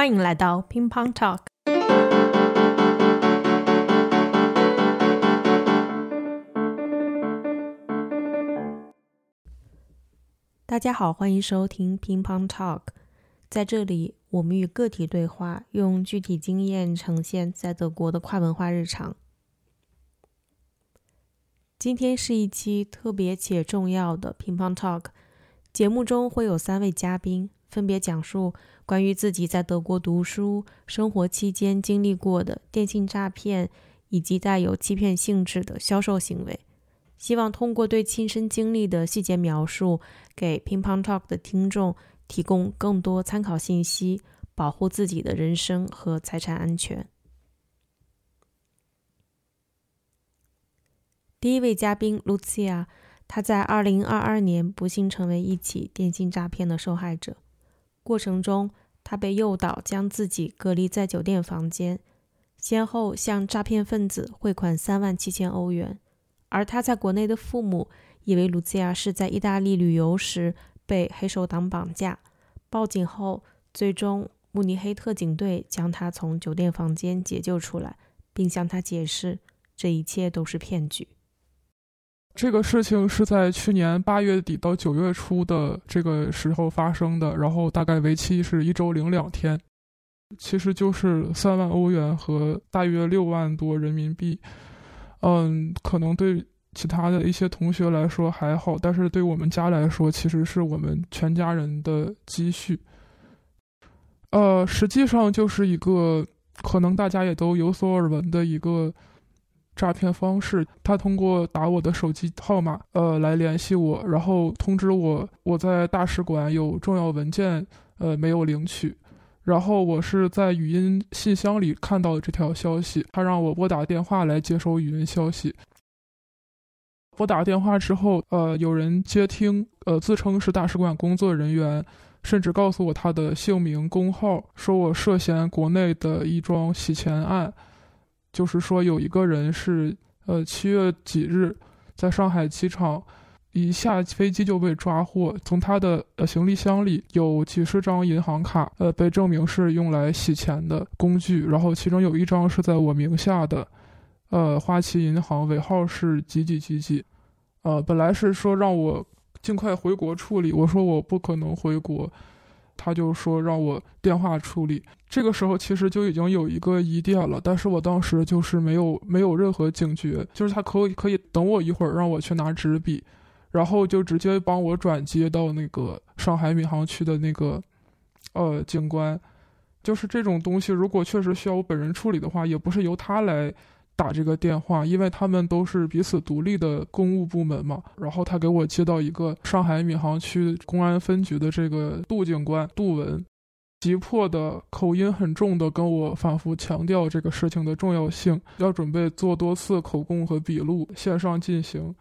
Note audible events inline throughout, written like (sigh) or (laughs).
欢迎来到乒乓 Talk。大家好，欢迎收听乒乓 Talk。在这里，我们与个体对话，用具体经验呈现在德国的跨文化日常。今天是一期特别且重要的乒乓 Talk。节目中会有三位嘉宾，分别讲述关于自己在德国读书生活期间经历过的电信诈骗以及带有欺骗性质的销售行为。希望通过对亲身经历的细节描述，给乒乓 Talk 的听众提供更多参考信息，保护自己的人身和财产安全。第一位嘉宾 Lucia，她在2022年不幸成为一起电信诈骗的受害者。过程中，他被诱导将自己隔离在酒店房间，先后向诈骗分子汇款3万七千欧元。而他在国内的父母以为卢兹亚是在意大利旅游时被黑手党绑架，报警后，最终慕尼黑特警队将他从酒店房间解救出来，并向他解释这一切都是骗局。这个事情是在去年八月底到九月初的这个时候发生的，然后大概为期是一周零两天，其实就是三万欧元和大约六万多人民币。嗯，可能对其他的一些同学来说还好，但是对我们家来说，其实是我们全家人的积蓄。呃，实际上就是一个可能大家也都有所耳闻的一个诈骗方式。他通过打我的手机号码，呃，来联系我，然后通知我我在大使馆有重要文件，呃，没有领取。然后我是在语音信箱里看到的这条消息，他让我拨打电话来接收语音消息。拨打电话之后，呃，有人接听，呃，自称是大使馆工作人员，甚至告诉我他的姓名、工号，说我涉嫌国内的一桩洗钱案，就是说有一个人是，呃，七月几日，在上海机场。一下飞机就被抓获，从他的呃行李箱里有几十张银行卡，呃，被证明是用来洗钱的工具。然后其中有一张是在我名下的，呃，花旗银行尾号是几几几几，呃，本来是说让我尽快回国处理，我说我不可能回国，他就说让我电话处理。这个时候其实就已经有一个疑点了，但是我当时就是没有没有任何警觉，就是他可以可以等我一会儿，让我去拿纸笔。然后就直接帮我转接到那个上海闵行区的那个，呃，警官，就是这种东西，如果确实需要我本人处理的话，也不是由他来打这个电话，因为他们都是彼此独立的公务部门嘛。然后他给我接到一个上海闵行区公安分局的这个杜警官杜文，急迫的口音很重的跟我反复强调这个事情的重要性，要准备做多次口供和笔录，线上进行。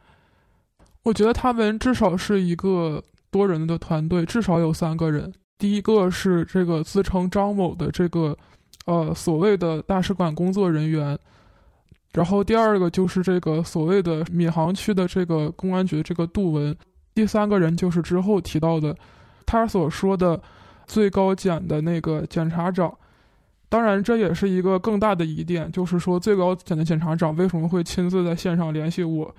我觉得他们至少是一个多人的团队，至少有三个人。第一个是这个自称张某的这个，呃，所谓的大使馆工作人员，然后第二个就是这个所谓的闵行区的这个公安局这个杜文，第三个人就是之后提到的，他所说的最高检的那个检察长。当然，这也是一个更大的疑点，就是说最高检的检察长为什么会亲自在线上联系我？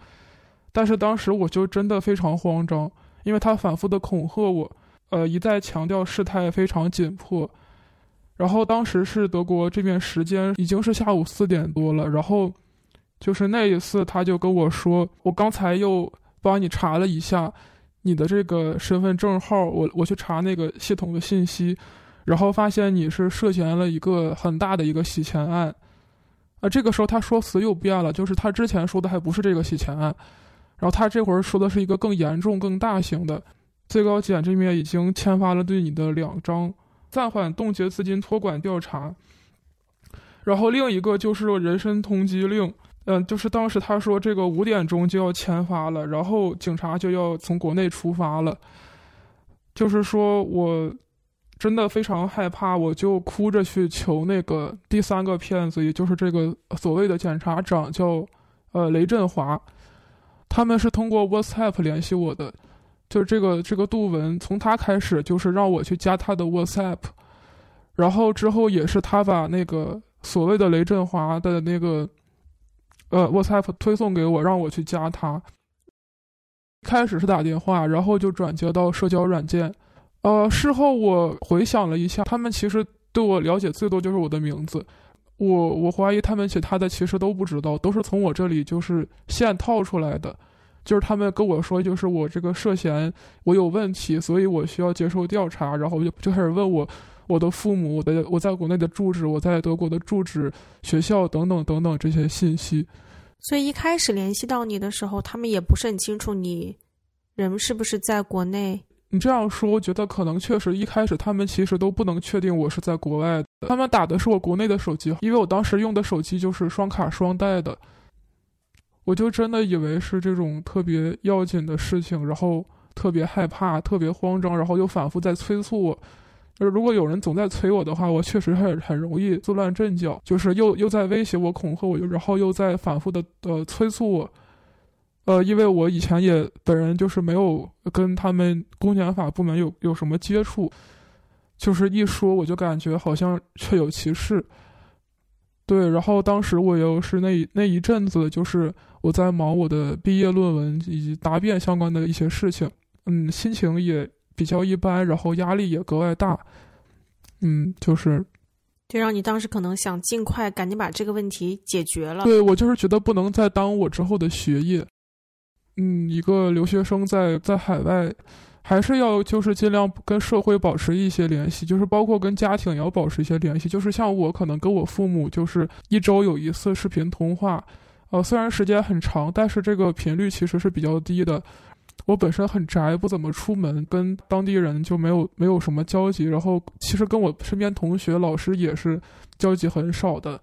但是当时我就真的非常慌张，因为他反复的恐吓我，呃，一再强调事态非常紧迫。然后当时是德国这边时间已经是下午四点多了，然后就是那一次他就跟我说，我刚才又帮你查了一下你的这个身份证号，我我去查那个系统的信息，然后发现你是涉嫌了一个很大的一个洗钱案。啊，这个时候他说辞又变了，就是他之前说的还不是这个洗钱案。然后他这会儿说的是一个更严重、更大型的，最高检这边已经签发了对你的两张暂缓冻结资金托管调查，然后另一个就是人身通缉令，嗯，就是当时他说这个五点钟就要签发了，然后警察就要从国内出发了，就是说我真的非常害怕，我就哭着去求那个第三个骗子，也就是这个所谓的检察长，叫呃雷振华。他们是通过 WhatsApp 联系我的，就是这个这个杜文，从他开始就是让我去加他的 WhatsApp，然后之后也是他把那个所谓的雷振华的那个呃 WhatsApp 推送给我，让我去加他。开始是打电话，然后就转接到社交软件。呃，事后我回想了一下，他们其实对我了解最多就是我的名字。我我怀疑他们其他的其实都不知道，都是从我这里就是线套出来的。就是他们跟我说，就是我这个涉嫌我有问题，所以我需要接受调查。然后就就开始问我我的父母、我的我在国内的住址、我在德国的住址、学校等等等等这些信息。所以一开始联系到你的时候，他们也不是很清楚你人是不是在国内。你这样说，我觉得可能确实一开始他们其实都不能确定我是在国外的。他们打的是我国内的手机，因为我当时用的手机就是双卡双待的。我就真的以为是这种特别要紧的事情，然后特别害怕、特别慌张，然后又反复在催促我。就是如果有人总在催我的话，我确实很很容易自乱阵脚，就是又又在威胁我、恐吓我，又然后又在反复的呃催促我。呃，因为我以前也本人就是没有跟他们公检法部门有有什么接触，就是一说我就感觉好像确有其事。对，然后当时我又是那那一阵子，就是我在忙我的毕业论文以及答辩相关的一些事情，嗯，心情也。比较一般，然后压力也格外大，嗯，就是，就让你当时可能想尽快赶紧把这个问题解决了。对我就是觉得不能再耽误我之后的学业，嗯，一个留学生在在海外，还是要就是尽量跟社会保持一些联系，就是包括跟家庭也要保持一些联系。就是像我可能跟我父母就是一周有一次视频通话，呃，虽然时间很长，但是这个频率其实是比较低的。我本身很宅，不怎么出门，跟当地人就没有没有什么交集。然后其实跟我身边同学、老师也是交集很少的，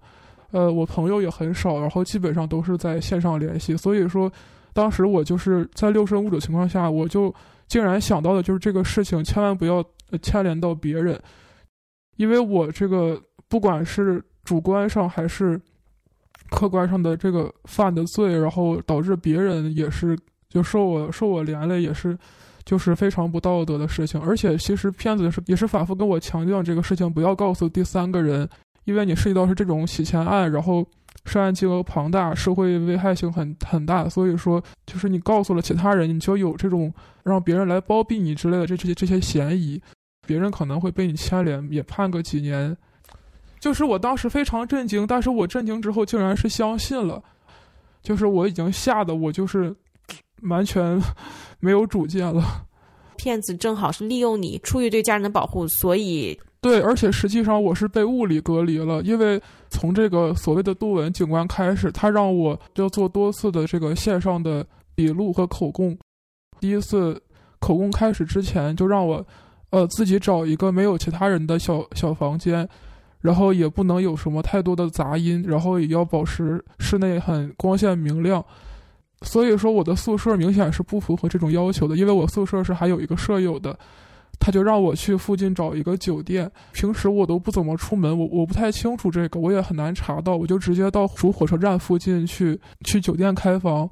呃，我朋友也很少，然后基本上都是在线上联系。所以说，当时我就是在六神无主情况下，我就竟然想到的就是这个事情千万不要牵连到别人，因为我这个不管是主观上还是客观上的这个犯的罪，然后导致别人也是。就受我受我连累也是，就是非常不道德的事情。而且其实骗子是也是反复跟我强调这个事情不要告诉第三个人，因为你涉及到是这种洗钱案，然后涉案金额庞大，社会危害性很很大。所以说，就是你告诉了其他人，你就有这种让别人来包庇你之类的这这些这些嫌疑，别人可能会被你牵连，也判个几年。就是我当时非常震惊，但是我震惊之后竟然是相信了，就是我已经吓得我就是。完全 (laughs) 没有主见了。骗子正好是利用你，出于对家人的保护，所以对，而且实际上我是被物理隔离了，因为从这个所谓的杜文警官开始，他让我要做多次的这个线上的笔录和口供。第一次口供开始之前，就让我呃自己找一个没有其他人的小小房间，然后也不能有什么太多的杂音，然后也要保持室内很光线明亮。所以说，我的宿舍明显是不符合这种要求的，因为我宿舍是还有一个舍友的，他就让我去附近找一个酒店。平时我都不怎么出门，我我不太清楚这个，我也很难查到，我就直接到主火车站附近去去酒店开房。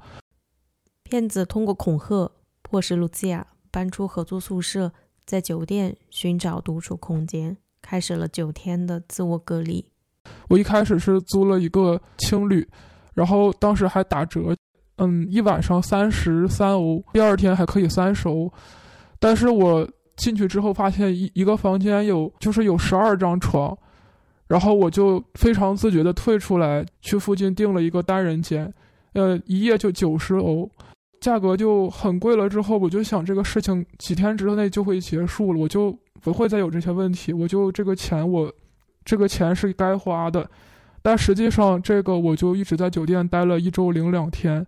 骗子通过恐吓迫使露西亚搬出合租宿舍，在酒店寻找独处空间，开始了九天的自我隔离。我一开始是租了一个青旅，然后当时还打折。嗯，一晚上三十三欧，第二天还可以三十欧。但是我进去之后发现一一个房间有就是有十二张床，然后我就非常自觉的退出来，去附近订了一个单人间，呃，一夜就九十欧，价格就很贵了。之后我就想这个事情几天之内就会结束了，我就不会再有这些问题，我就这个钱我这个钱是该花的。但实际上这个我就一直在酒店待了一周零两天。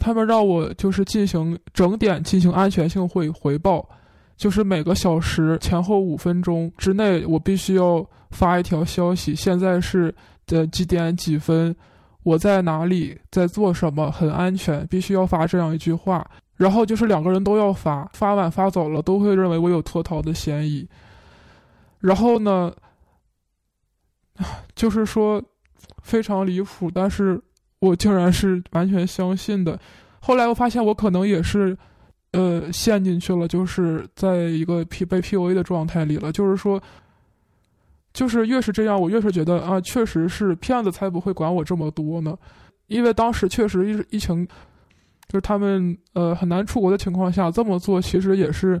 他们让我就是进行整点进行安全性会回报，就是每个小时前后五分钟之内，我必须要发一条消息。现在是的几点几分，我在哪里，在做什么，很安全，必须要发这样一句话。然后就是两个人都要发，发晚发早了都会认为我有脱逃的嫌疑。然后呢，(sighs) 就是说非常离谱，但是。我竟然是完全相信的，后来我发现我可能也是，呃，陷进去了，就是在一个 P 被 PUA 的状态里了。就是说，就是越是这样，我越是觉得啊，确实是骗子才不会管我这么多呢。因为当时确实疫疫情，就是他们呃很难出国的情况下这么做，其实也是。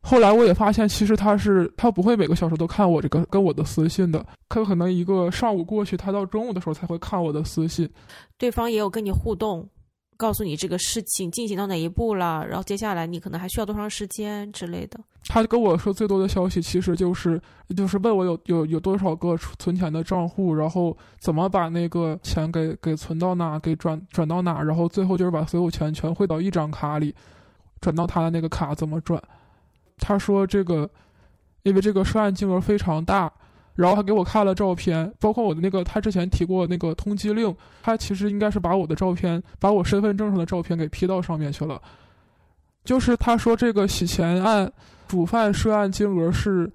后来我也发现，其实他是他不会每个小时都看我这个跟我的私信的，他可能一个上午过去，他到中午的时候才会看我的私信。对方也有跟你互动。告诉你这个事情进行到哪一步了，然后接下来你可能还需要多长时间之类的。他跟我说最多的消息其实就是就是问我有有有多少个存钱的账户，然后怎么把那个钱给给存到哪，给转转到哪，然后最后就是把所有钱全汇到一张卡里，转到他的那个卡怎么转。他说这个因为这个涉案金额非常大。然后还给我看了照片，包括我的那个他之前提过那个通缉令，他其实应该是把我的照片，把我身份证上的照片给 P 到上面去了。就是他说这个洗钱案主犯涉案金额是，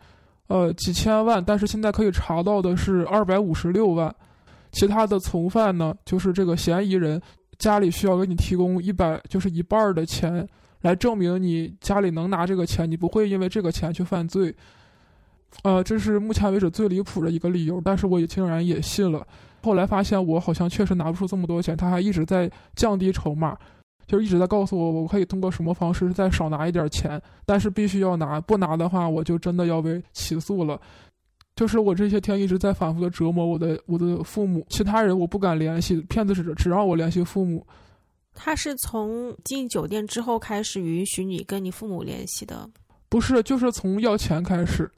呃几千万，但是现在可以查到的是二百五十六万。其他的从犯呢，就是这个嫌疑人家里需要给你提供一百，就是一半的钱，来证明你家里能拿这个钱，你不会因为这个钱去犯罪。呃，这是目前为止最离谱的一个理由，但是我也竟然也信了。后来发现我好像确实拿不出这么多钱，他还一直在降低筹码，就是一直在告诉我我可以通过什么方式再少拿一点钱，但是必须要拿，不拿的话我就真的要被起诉了。就是我这些天一直在反复的折磨我的我的父母，其他人我不敢联系，骗子只只让我联系父母。他是从进酒店之后开始允许你跟你父母联系的？不是，就是从要钱开始。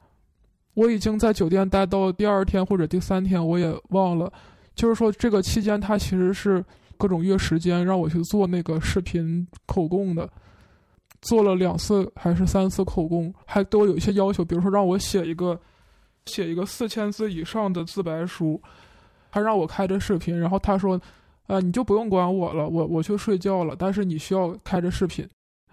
我已经在酒店待到第二天或者第三天，我也忘了。就是说，这个期间他其实是各种约时间让我去做那个视频口供的，做了两次还是三次口供，还都有一些要求，比如说让我写一个写一个四千字以上的自白书，还让我开着视频。然后他说：“啊，你就不用管我了，我我去睡觉了。但是你需要开着视频。”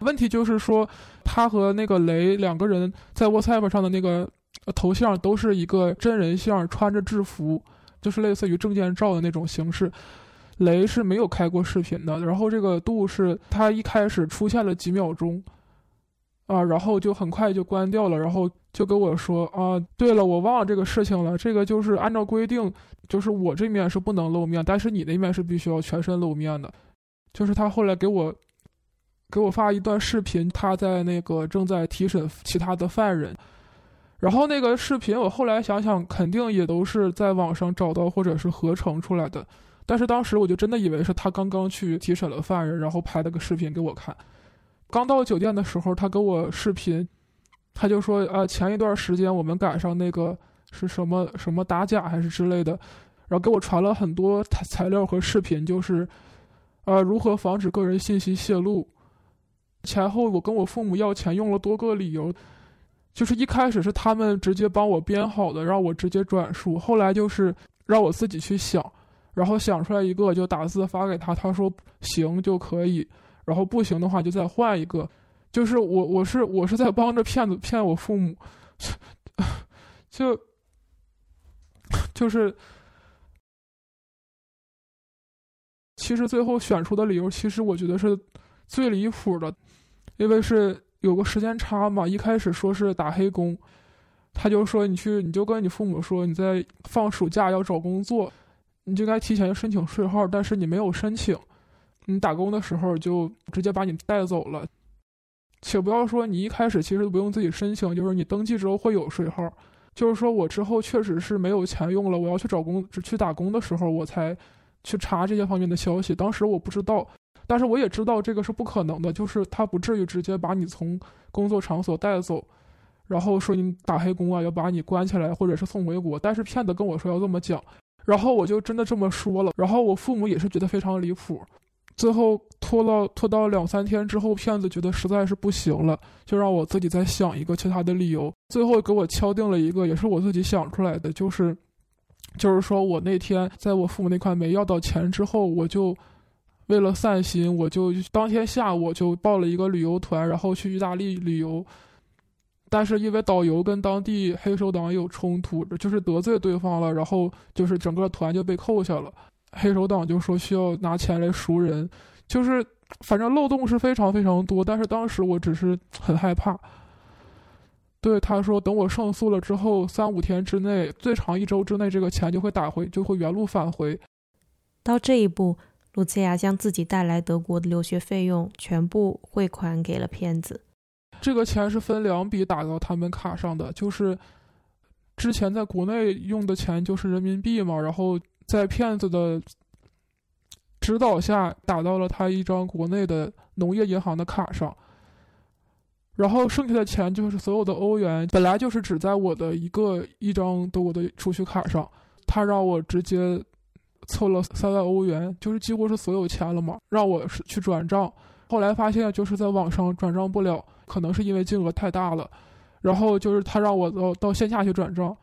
问题就是说，他和那个雷两个人在 WhatsApp 上的那个。头像都是一个真人像，穿着制服，就是类似于证件照的那种形式。雷是没有开过视频的，然后这个度是他一开始出现了几秒钟，啊，然后就很快就关掉了，然后就跟我说啊，对了，我忘了这个事情了，这个就是按照规定，就是我这面是不能露面，但是你那面是必须要全身露面的。就是他后来给我给我发一段视频，他在那个正在提审其他的犯人。然后那个视频，我后来想想，肯定也都是在网上找到或者是合成出来的。但是当时我就真的以为是他刚刚去提审了犯人，然后拍了个视频给我看。刚到酒店的时候，他给我视频，他就说：“啊，前一段时间我们赶上那个是什么什么打假还是之类的，然后给我传了很多材材料和视频，就是啊如何防止个人信息泄露。前后我跟我父母要钱用了多个理由。”就是一开始是他们直接帮我编好的，让我直接转述。后来就是让我自己去想，然后想出来一个就打字发给他，他说行就可以，然后不行的话就再换一个。就是我我是我是在帮着骗子骗我父母，(laughs) 就就是其实最后选出的理由，其实我觉得是最离谱的，因为是。有个时间差嘛，一开始说是打黑工，他就说你去，你就跟你父母说你在放暑假要找工作，你就该提前申请税号，但是你没有申请，你打工的时候就直接把你带走了，且不要说你一开始其实不用自己申请，就是你登记之后会有税号，就是说我之后确实是没有钱用了，我要去找工去打工的时候，我才去查这些方面的消息，当时我不知道。但是我也知道这个是不可能的，就是他不至于直接把你从工作场所带走，然后说你打黑工啊，要把你关起来或者是送回国。但是骗子跟我说要这么讲，然后我就真的这么说了。然后我父母也是觉得非常离谱，最后拖到拖到两三天之后，骗子觉得实在是不行了，就让我自己再想一个其他的理由。最后给我敲定了一个，也是我自己想出来的，就是就是说我那天在我父母那块没要到钱之后，我就。为了散心，我就当天下午就报了一个旅游团，然后去意大利旅游。但是因为导游跟当地黑手党有冲突，就是得罪对方了，然后就是整个团就被扣下了。黑手党就说需要拿钱来赎人，就是反正漏洞是非常非常多。但是当时我只是很害怕，对，他说等我胜诉了之后，三五天之内，最长一周之内，这个钱就会打回，就会原路返回。到这一步，卢茨亚将自己带来德国的留学费用全部汇款给了骗子。这个钱是分两笔打到他们卡上的，就是之前在国内用的钱就是人民币嘛，然后在骗子的指导下打到了他一张国内的农业银行的卡上。然后剩下的钱就是所有的欧元，本来就是只在我的一个一张德国的储蓄卡上，他让我直接凑了三万欧元，就是几乎是所有钱了嘛，让我是去转账。后来发现就是在网上转账不了，可能是因为金额太大了。然后就是他让我到到线下去转账，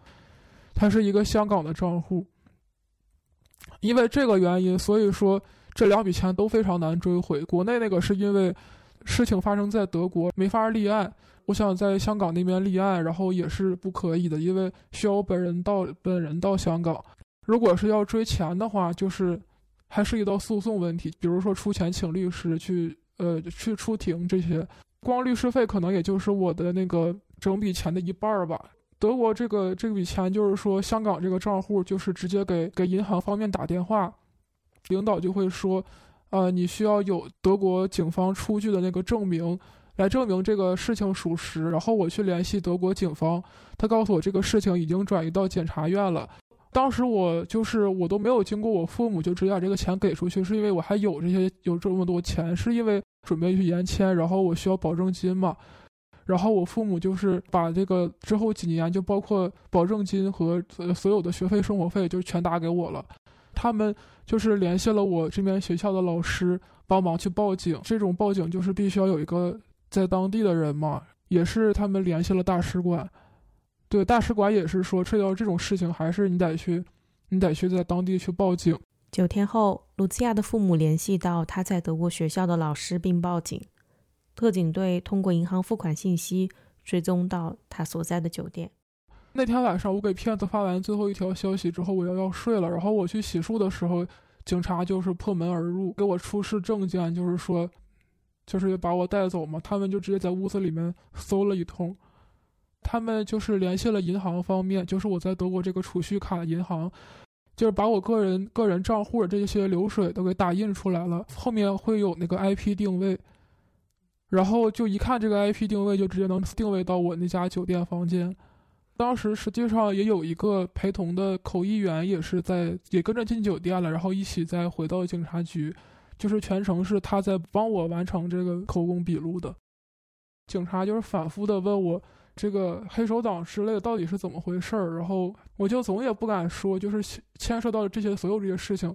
他是一个香港的账户。因为这个原因，所以说这两笔钱都非常难追回。国内那个是因为。事情发生在德国，没法立案。我想在香港那边立案，然后也是不可以的，因为需要本人到本人到香港。如果是要追钱的话，就是还涉及到诉讼问题，比如说出钱请律师去，呃，去出庭这些。光律师费可能也就是我的那个整笔钱的一半儿吧。德国这个这笔钱就是说，香港这个账户就是直接给给银行方面打电话，领导就会说。呃，你需要有德国警方出具的那个证明，来证明这个事情属实。然后我去联系德国警方，他告诉我这个事情已经转移到检察院了。当时我就是我都没有经过我父母就直接把这个钱给出去，是因为我还有这些有这么多钱，是因为准备去延签，然后我需要保证金嘛。然后我父母就是把这个之后几年就包括保证金和所有的学费、生活费就全打给我了。他们就是联系了我这边学校的老师，帮忙去报警。这种报警就是必须要有一个在当地的人嘛，也是他们联系了大使馆。对，大使馆也是说，涉及到这种事情还是你得去，你得去在当地去报警。九天后，卢兹亚的父母联系到他在德国学校的老师，并报警。特警队通过银行付款信息追踪到他所在的酒店。那天晚上，我给骗子发完最后一条消息之后，我要要睡了。然后我去洗漱的时候，警察就是破门而入，给我出示证件，就是说，就是把我带走嘛。他们就直接在屋子里面搜了一通，他们就是联系了银行方面，就是我在德国这个储蓄卡银行，就是把我个人个人账户的这些流水都给打印出来了，后面会有那个 IP 定位，然后就一看这个 IP 定位，就直接能定位到我那家酒店房间。当时实际上也有一个陪同的口译员，也是在也跟着进酒店了，然后一起再回到警察局，就是全程是他在帮我完成这个口供笔录的。警察就是反复的问我这个黑手党之类的到底是怎么回事儿，然后我就总也不敢说，就是牵涉到这些所有这些事情，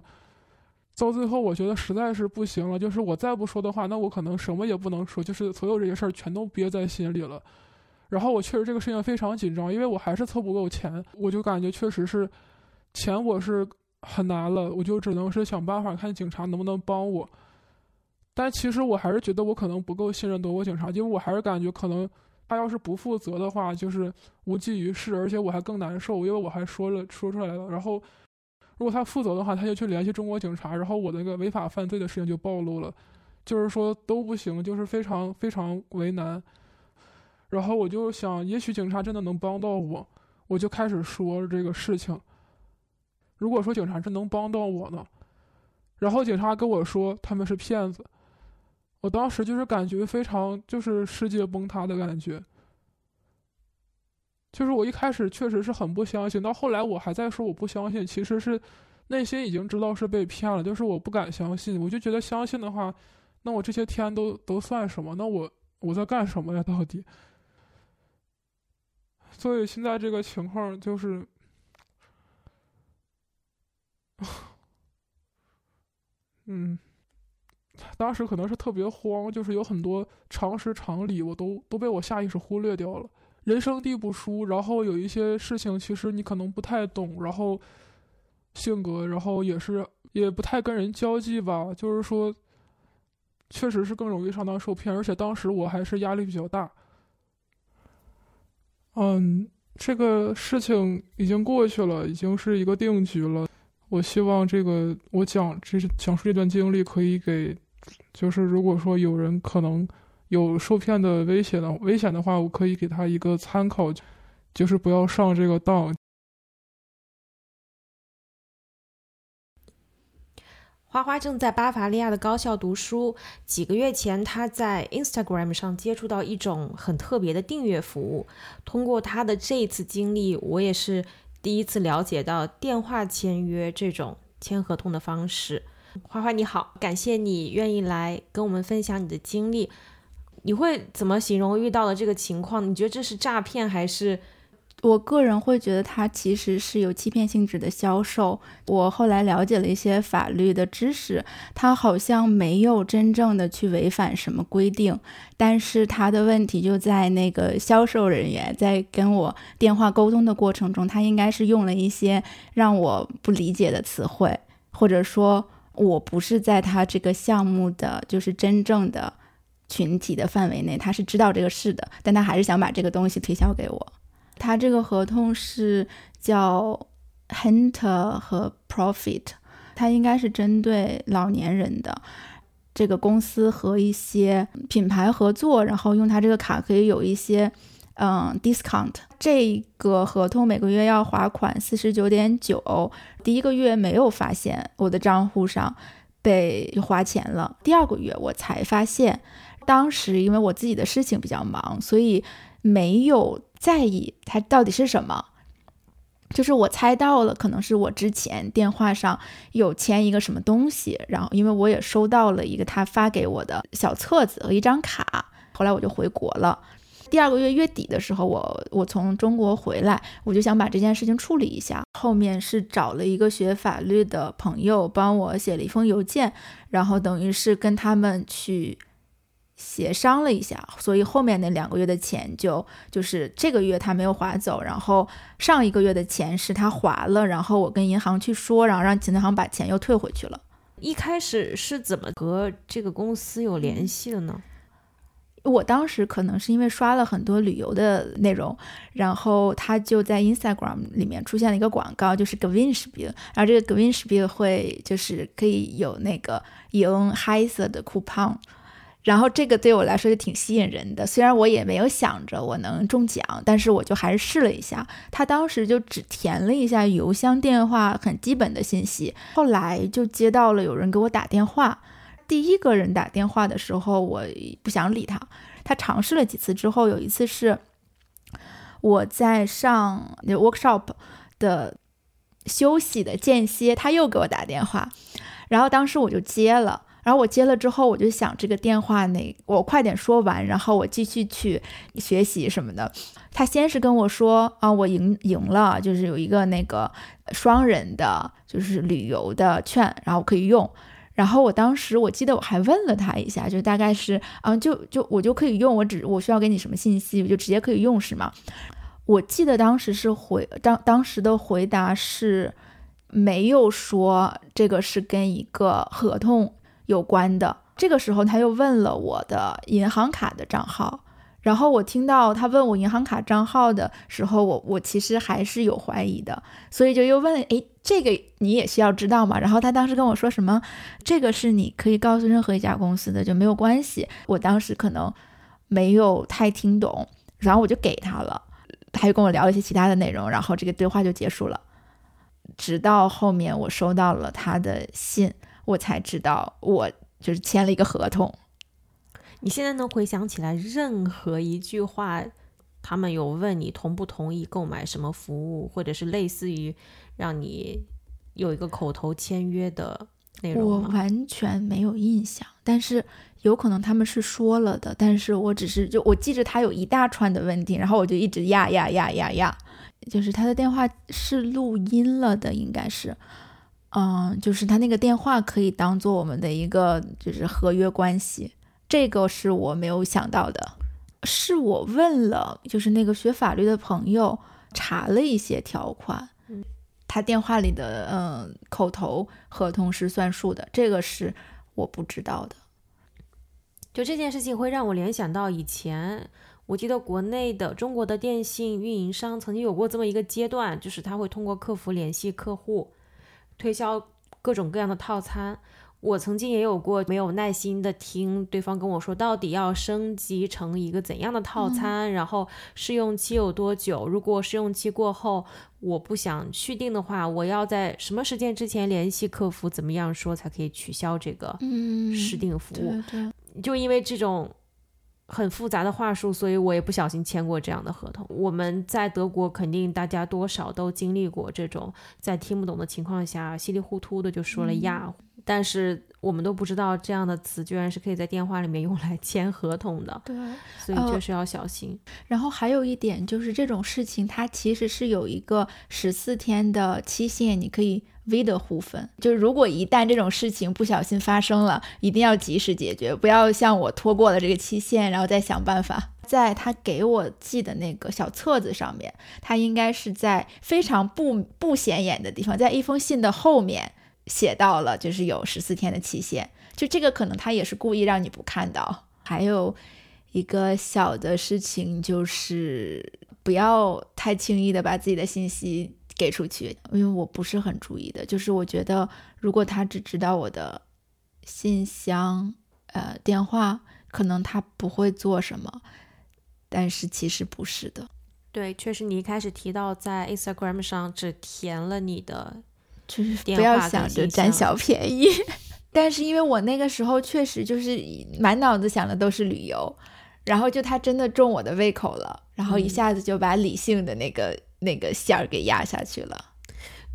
到最后我觉得实在是不行了，就是我再不说的话，那我可能什么也不能说，就是所有这些事儿全都憋在心里了。然后我确实这个事情非常紧张，因为我还是凑不够钱，我就感觉确实是钱我是很难了，我就只能是想办法看警察能不能帮我。但其实我还是觉得我可能不够信任德国警察，因为我还是感觉可能他要是不负责的话，就是无济于事，而且我还更难受，因为我还说了说出来了。然后如果他负责的话，他就去联系中国警察，然后我那个违法犯罪的事情就暴露了，就是说都不行，就是非常非常为难。然后我就想，也许警察真的能帮到我，我就开始说这个事情。如果说警察真能帮到我呢？然后警察跟我说他们是骗子，我当时就是感觉非常就是世界崩塌的感觉。就是我一开始确实是很不相信，到后来我还在说我不相信，其实是内心已经知道是被骗了，就是我不敢相信。我就觉得相信的话，那我这些天都都算什么？那我我在干什么呀？到底？所以现在这个情况就是，(laughs) 嗯，当时可能是特别慌，就是有很多常识常理，我都都被我下意识忽略掉了。人生地不熟，然后有一些事情其实你可能不太懂，然后性格，然后也是也不太跟人交际吧，就是说，确实是更容易上当受骗，而且当时我还是压力比较大。嗯，这个事情已经过去了，已经是一个定局了。我希望这个我讲这讲述这段经历可以给，就是如果说有人可能有受骗的危险的危险的话，我可以给他一个参考，就是不要上这个当。花花正在巴伐利亚的高校读书。几个月前，他在 Instagram 上接触到一种很特别的订阅服务。通过他的这一次经历，我也是第一次了解到电话签约这种签合同的方式。花花你好，感谢你愿意来跟我们分享你的经历。你会怎么形容遇到的这个情况？你觉得这是诈骗还是？我个人会觉得它其实是有欺骗性质的销售。我后来了解了一些法律的知识，它好像没有真正的去违反什么规定，但是它的问题就在那个销售人员在跟我电话沟通的过程中，他应该是用了一些让我不理解的词汇，或者说我不是在他这个项目的就是真正的群体的范围内，他是知道这个事的，但他还是想把这个东西推销给我。他这个合同是叫 Hunter 和 Profit，它应该是针对老年人的。这个公司和一些品牌合作，然后用他这个卡可以有一些嗯 discount。这个合同每个月要划款四十九点九，第一个月没有发现我的账户上被花钱了，第二个月我才发现。当时因为我自己的事情比较忙，所以没有。在意它到底是什么？就是我猜到了，可能是我之前电话上有签一个什么东西，然后因为我也收到了一个他发给我的小册子和一张卡，后来我就回国了。第二个月月底的时候，我我从中国回来，我就想把这件事情处理一下。后面是找了一个学法律的朋友帮我写了一封邮件，然后等于是跟他们去。协商了一下，所以后面那两个月的钱就就是这个月他没有划走，然后上一个月的钱是他划了，然后我跟银行去说，然后让银行把钱又退回去了。一开始是怎么和这个公司有联系的呢？我当时可能是因为刷了很多旅游的内容，然后他就在 Instagram 里面出现了一个广告，就是 Gewinnspiel，然后这个 Gewinnspiel 会就是可以有那个赢黑色的 coupon。然后这个对我来说就挺吸引人的，虽然我也没有想着我能中奖，但是我就还是试了一下。他当时就只填了一下邮箱、电话很基本的信息，后来就接到了有人给我打电话。第一个人打电话的时候，我不想理他。他尝试了几次之后，有一次是我在上 workshop 的休息的间歇，他又给我打电话，然后当时我就接了。然后我接了之后，我就想这个电话那我快点说完，然后我继续去学习什么的。他先是跟我说啊，我赢赢了，就是有一个那个双人的，就是旅游的券，然后可以用。然后我当时我记得我还问了他一下，就大概是啊，就就我就可以用，我只我需要给你什么信息，我就直接可以用是吗？我记得当时是回当当时的回答是没有说这个是跟一个合同。有关的，这个时候他又问了我的银行卡的账号，然后我听到他问我银行卡账号的时候，我我其实还是有怀疑的，所以就又问，诶，这个你也需要知道吗？然后他当时跟我说什么，这个是你可以告诉任何一家公司的，就没有关系。我当时可能没有太听懂，然后我就给他了，他又跟我聊一些其他的内容，然后这个对话就结束了。直到后面我收到了他的信。我才知道，我就是签了一个合同。你现在能回想起来任何一句话，他们有问你同不同意购买什么服务，或者是类似于让你有一个口头签约的内容我完全没有印象，但是有可能他们是说了的，但是我只是就我记着他有一大串的问题，然后我就一直呀呀呀呀呀，就是他的电话是录音了的，应该是。嗯，就是他那个电话可以当做我们的一个就是合约关系，这个是我没有想到的。是我问了，就是那个学法律的朋友查了一些条款，他电话里的嗯口头合同是算数的，这个是我不知道的。就这件事情会让我联想到以前，我记得国内的中国的电信运营商曾经有过这么一个阶段，就是他会通过客服联系客户。推销各种各样的套餐，我曾经也有过没有耐心的听对方跟我说，到底要升级成一个怎样的套餐，然后试用期有多久？如果试用期过后我不想续订的话，我要在什么时间之前联系客服？怎么样说才可以取消这个试订服务？对，就因为这种。很复杂的话术，所以我也不小心签过这样的合同。我们在德国肯定大家多少都经历过这种在听不懂的情况下稀里糊涂的就说了呀，但是我们都不知道这样的词居然是可以在电话里面用来签合同的。对，所以就是要小心。然后还有一点就是这种事情它其实是有一个十四天的期限，你可以。V 的互分，就是如果一旦这种事情不小心发生了，一定要及时解决，不要像我拖过了这个期限，然后再想办法。在他给我寄的那个小册子上面，他应该是在非常不不显眼的地方，在一封信的后面写到了，就是有十四天的期限。就这个可能他也是故意让你不看到。还有一个小的事情就是不要太轻易的把自己的信息。给出去，因为我不是很注意的，就是我觉得如果他只知道我的信箱、呃电话，可能他不会做什么，但是其实不是的。对，确实你一开始提到在 Instagram 上只填了你的，就是不要想着占小便宜。(laughs) 但是因为我那个时候确实就是满脑子想的都是旅游，然后就他真的中我的胃口了，然后一下子就把理性的那个。那个线儿给压下去了，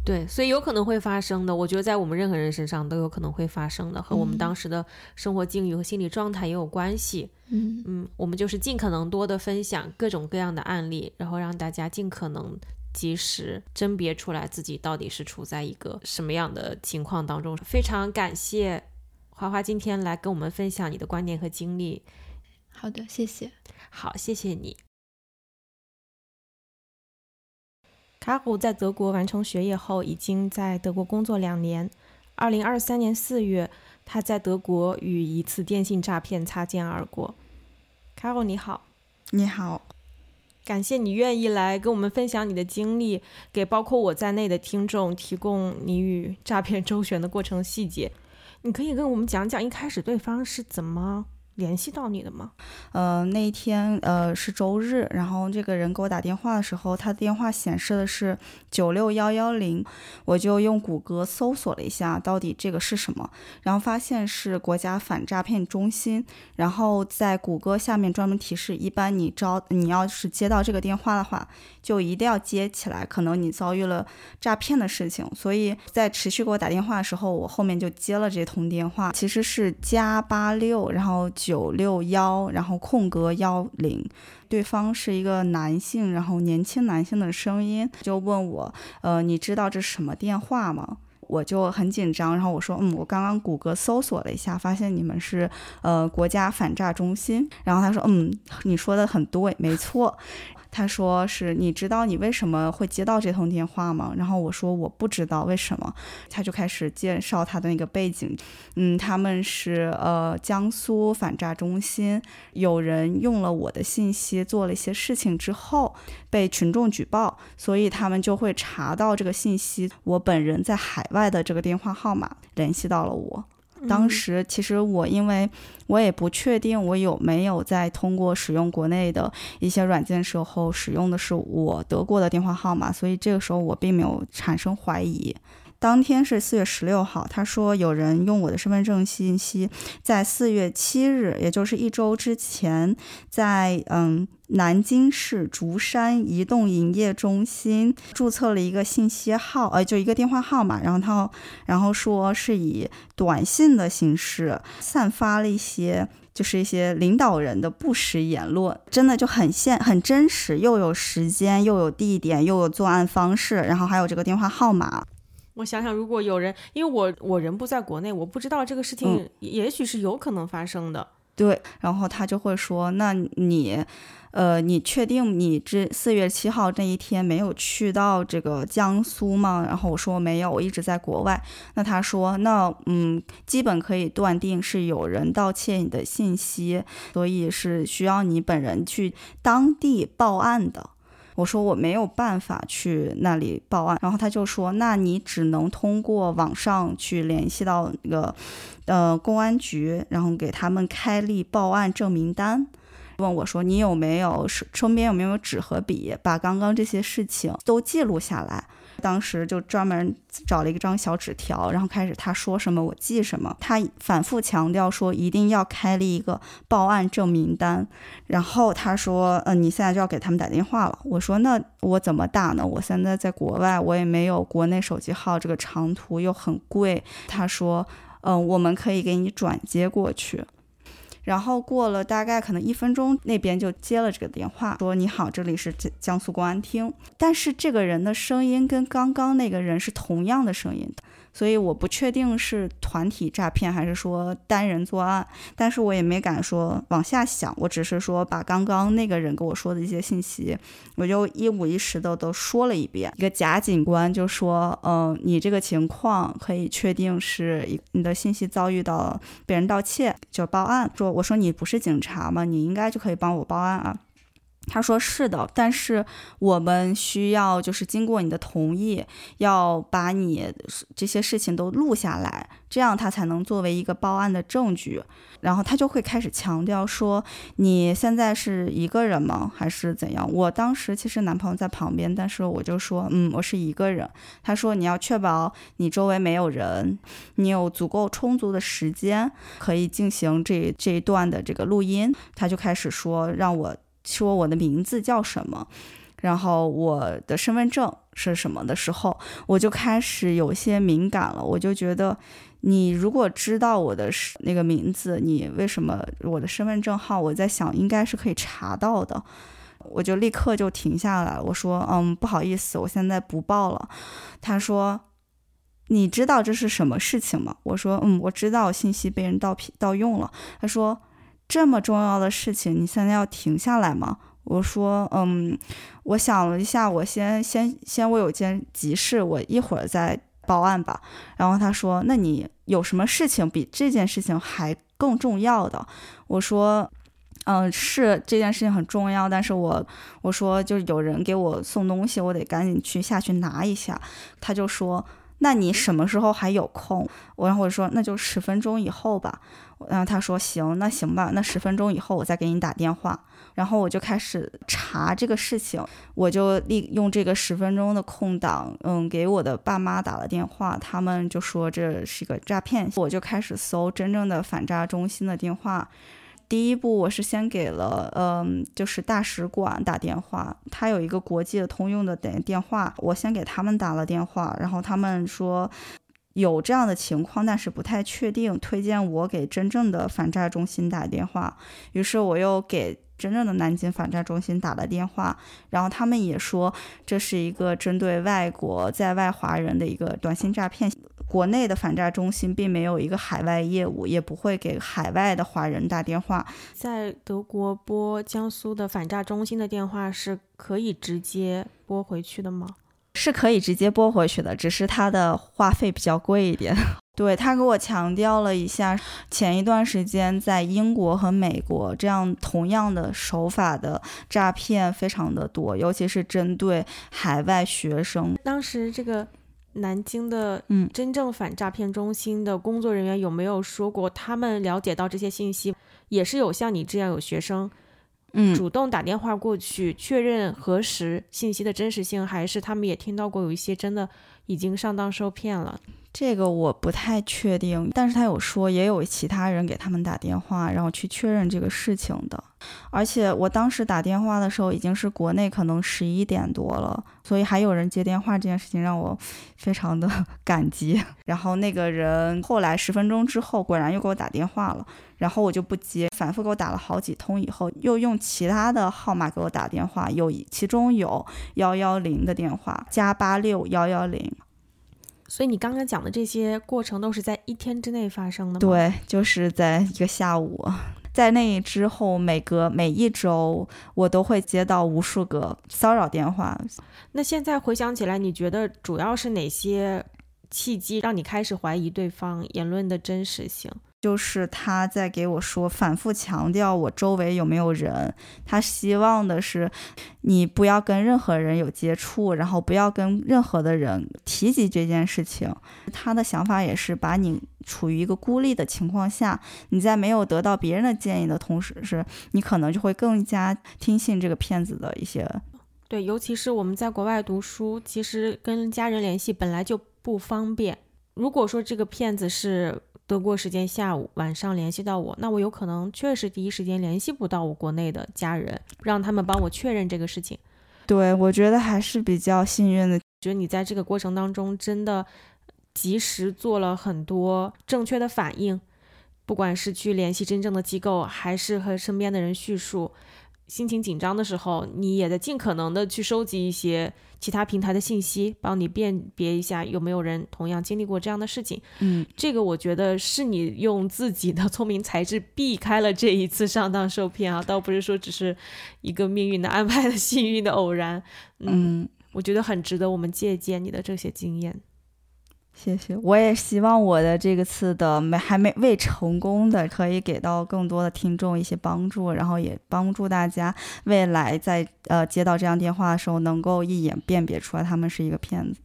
对，所以有可能会发生的。我觉得在我们任何人身上都有可能会发生的，和我们当时的生活境遇和心理状态也有关系。嗯嗯，我们就是尽可能多的分享各种各样的案例，然后让大家尽可能及时甄别出来自己到底是处在一个什么样的情况当中。非常感谢花花今天来跟我们分享你的观点和经历。好的，谢谢。好，谢谢你。卡虎在德国完成学业后，已经在德国工作两年。二零二三年四月，他在德国与一次电信诈骗擦肩而过。卡虎，你好，你好，感谢你愿意来跟我们分享你的经历，给包括我在内的听众提供你与诈骗周旋的过程细节。你可以跟我们讲讲一开始对方是怎么？联系到你的吗？呃，那一天呃是周日，然后这个人给我打电话的时候，他的电话显示的是九六幺幺零，我就用谷歌搜索了一下，到底这个是什么，然后发现是国家反诈骗中心，然后在谷歌下面专门提示，一般你招你要是接到这个电话的话，就一定要接起来，可能你遭遇了诈骗的事情，所以在持续给我打电话的时候，我后面就接了这通电话，其实是加八六，然后。九六幺，然后空格幺零，对方是一个男性，然后年轻男性的声音，就问我，呃，你知道这什么电话吗？我就很紧张，然后我说，嗯，我刚刚谷歌搜索了一下，发现你们是呃国家反诈中心，然后他说，嗯，你说的很对，没错。他说是你知道你为什么会接到这通电话吗？然后我说我不知道为什么。他就开始介绍他的那个背景，嗯，他们是呃江苏反诈中心，有人用了我的信息做了一些事情之后被群众举报，所以他们就会查到这个信息，我本人在海外的这个电话号码联系到了我。当时其实我因为我也不确定我有没有在通过使用国内的一些软件时候使用的是我德国的电话号码，所以这个时候我并没有产生怀疑。当天是四月十六号，他说有人用我的身份证信息，在四月七日，也就是一周之前，在嗯南京市竹山移动营业中心注册了一个信息号，呃，就一个电话号码，然后他然后说是以短信的形式散发了一些，就是一些领导人的不实言论，真的就很现很真实，又有时间，又有地点，又有作案方式，然后还有这个电话号码。我想想，如果有人，因为我我人不在国内，我不知道这个事情，也许是有可能发生的。对，然后他就会说：“那你，呃，你确定你这四月七号那一天没有去到这个江苏吗？”然后我说：“没有，我一直在国外。”那他说：“那嗯，基本可以断定是有人盗窃你的信息，所以是需要你本人去当地报案的。”我说我没有办法去那里报案，然后他就说，那你只能通过网上去联系到那个呃公安局，然后给他们开立报案证明单。问我说，你有没有身边有没有纸和笔，把刚刚这些事情都记录下来？当时就专门找了一张小纸条，然后开始他说什么我记什么。他反复强调说一定要开立一个报案证明单。然后他说，嗯，你现在就要给他们打电话了。我说那我怎么打呢？我现在在国外，我也没有国内手机号，这个长途又很贵。他说，嗯，我们可以给你转接过去。然后过了大概可能一分钟，那边就接了这个电话，说：“你好，这里是江江苏公安厅。”但是这个人的声音跟刚刚那个人是同样的声音。所以我不确定是团体诈骗还是说单人作案，但是我也没敢说往下想，我只是说把刚刚那个人跟我说的一些信息，我就一五一十的都说了一遍。一个假警官就说：“嗯，你这个情况可以确定是你的信息遭遇到被人盗窃，就报案。”说我说你不是警察吗？你应该就可以帮我报案啊。他说是的，但是我们需要就是经过你的同意，要把你这些事情都录下来，这样他才能作为一个报案的证据。然后他就会开始强调说：“你现在是一个人吗？还是怎样？”我当时其实男朋友在旁边，但是我就说：“嗯，我是一个人。”他说：“你要确保你周围没有人，你有足够充足的时间可以进行这这一段的这个录音。”他就开始说让我。说我的名字叫什么，然后我的身份证是什么的时候，我就开始有些敏感了。我就觉得，你如果知道我的那个名字，你为什么我的身份证号？我在想，应该是可以查到的。我就立刻就停下来，我说：“嗯，不好意思，我现在不报了。”他说：“你知道这是什么事情吗？”我说：“嗯，我知道信息被人盗盗用了。”他说。这么重要的事情，你现在要停下来吗？我说，嗯，我想了一下，我先先先，我有件急事，我一会儿再报案吧。然后他说，那你有什么事情比这件事情还更重要的？我说，嗯，是这件事情很重要，但是我我说就有人给我送东西，我得赶紧去下去拿一下。他就说，那你什么时候还有空？我然后我说，那就十分钟以后吧。然后他说行，那行吧，那十分钟以后我再给你打电话。然后我就开始查这个事情，我就利用这个十分钟的空档，嗯，给我的爸妈打了电话，他们就说这是一个诈骗，我就开始搜真正的反诈中心的电话。第一步我是先给了，嗯，就是大使馆打电话，他有一个国际的通用的电电话，我先给他们打了电话，然后他们说。有这样的情况，但是不太确定。推荐我给真正的反诈中心打电话。于是我又给真正的南京反诈中心打了电话，然后他们也说这是一个针对外国在外华人的一个短信诈骗。国内的反诈中心并没有一个海外业务，也不会给海外的华人打电话。在德国拨江苏的反诈中心的电话是可以直接拨回去的吗？是可以直接拨回去的，只是它的话费比较贵一点。(laughs) 对他给我强调了一下，前一段时间在英国和美国这样同样的手法的诈骗非常的多，尤其是针对海外学生。当时这个南京的嗯真正反诈骗中心的工作人员有没有说过，他们了解到这些信息，也是有像你这样有学生？嗯，主动打电话过去确认核实信息的真实性，还是他们也听到过有一些真的已经上当受骗了？这个我不太确定，但是他有说也有其他人给他们打电话，然后去确认这个事情的。而且我当时打电话的时候已经是国内可能十一点多了，所以还有人接电话这件事情让我非常的 (laughs) 感激。然后那个人后来十分钟之后果然又给我打电话了，然后我就不接，反复给我打了好几通以后，又用其他的号码给我打电话，有其中有幺幺零的电话加八六幺幺零。所以你刚刚讲的这些过程都是在一天之内发生的吗？对，就是在一个下午，在那之后，每隔每一周，我都会接到无数个骚扰电话。那现在回想起来，你觉得主要是哪些契机让你开始怀疑对方言论的真实性？就是他在给我说，反复强调我周围有没有人。他希望的是你不要跟任何人有接触，然后不要跟任何的人提及这件事情。他的想法也是把你处于一个孤立的情况下，你在没有得到别人的建议的同时，是你可能就会更加听信这个骗子的一些。对，尤其是我们在国外读书，其实跟家人联系本来就不方便。如果说这个骗子是德国时间下午晚上联系到我，那我有可能确实第一时间联系不到我国内的家人，让他们帮我确认这个事情。对，我觉得还是比较幸运的。觉得你在这个过程当中真的及时做了很多正确的反应，不管是去联系真正的机构，还是和身边的人叙述。心情紧张的时候，你也在尽可能的去收集一些其他平台的信息，帮你辨别一下有没有人同样经历过这样的事情。嗯，这个我觉得是你用自己的聪明才智避开了这一次上当受骗啊，倒不是说只是一个命运的安排的 (laughs) 幸运的偶然。嗯，我觉得很值得我们借鉴你的这些经验。谢谢，我也希望我的这个次的没还没未成功的，可以给到更多的听众一些帮助，然后也帮助大家未来在呃接到这样电话的时候，能够一眼辨别出来他们是一个骗子。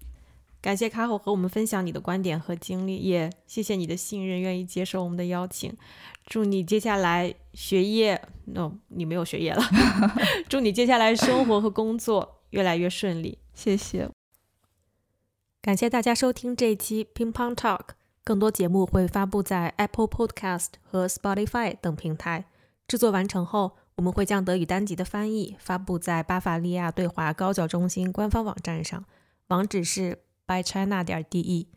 感谢卡后和我们分享你的观点和经历，也谢谢你的信任，愿意接受我们的邀请。祝你接下来学业，no，你没有学业了。(laughs) 祝你接下来生活和工作越来越顺利。谢谢。感谢大家收听这一期 Ping Pong Talk，更多节目会发布在 Apple Podcast 和 Spotify 等平台。制作完成后，我们会将德语单集的翻译发布在巴伐利亚对华高教中心官方网站上，网址是 bychina 点 de。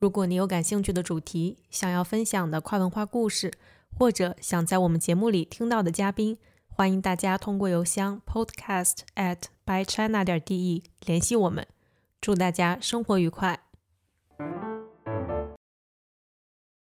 如果你有感兴趣的主题，想要分享的跨文化故事，或者想在我们节目里听到的嘉宾，欢迎大家通过邮箱 podcast at bychina 点 de 联系我们。祝大家生活愉快。